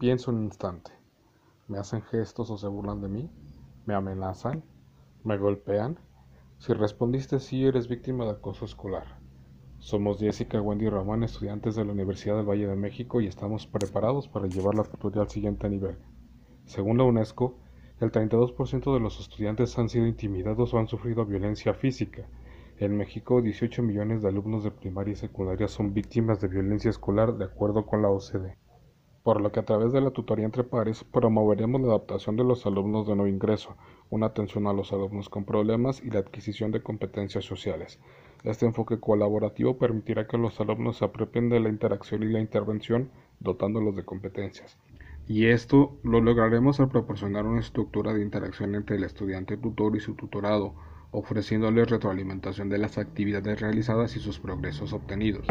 Pienso un instante. ¿Me hacen gestos o se burlan de mí? ¿Me amenazan? ¿Me golpean? Si respondiste sí, eres víctima de acoso escolar. Somos Jessica, Wendy y Román, estudiantes de la Universidad del Valle de México y estamos preparados para llevar la tutoría al siguiente nivel. Según la UNESCO, el 32% de los estudiantes han sido intimidados o han sufrido violencia física. En México, 18 millones de alumnos de primaria y secundaria son víctimas de violencia escolar de acuerdo con la OCDE. Por lo que a través de la tutoría entre pares promoveremos la adaptación de los alumnos de nuevo ingreso, una atención a los alumnos con problemas y la adquisición de competencias sociales. Este enfoque colaborativo permitirá que los alumnos se apropien de la interacción y la intervención, dotándolos de competencias. Y esto lo lograremos al proporcionar una estructura de interacción entre el estudiante tutor y su tutorado, ofreciéndoles retroalimentación de las actividades realizadas y sus progresos obtenidos.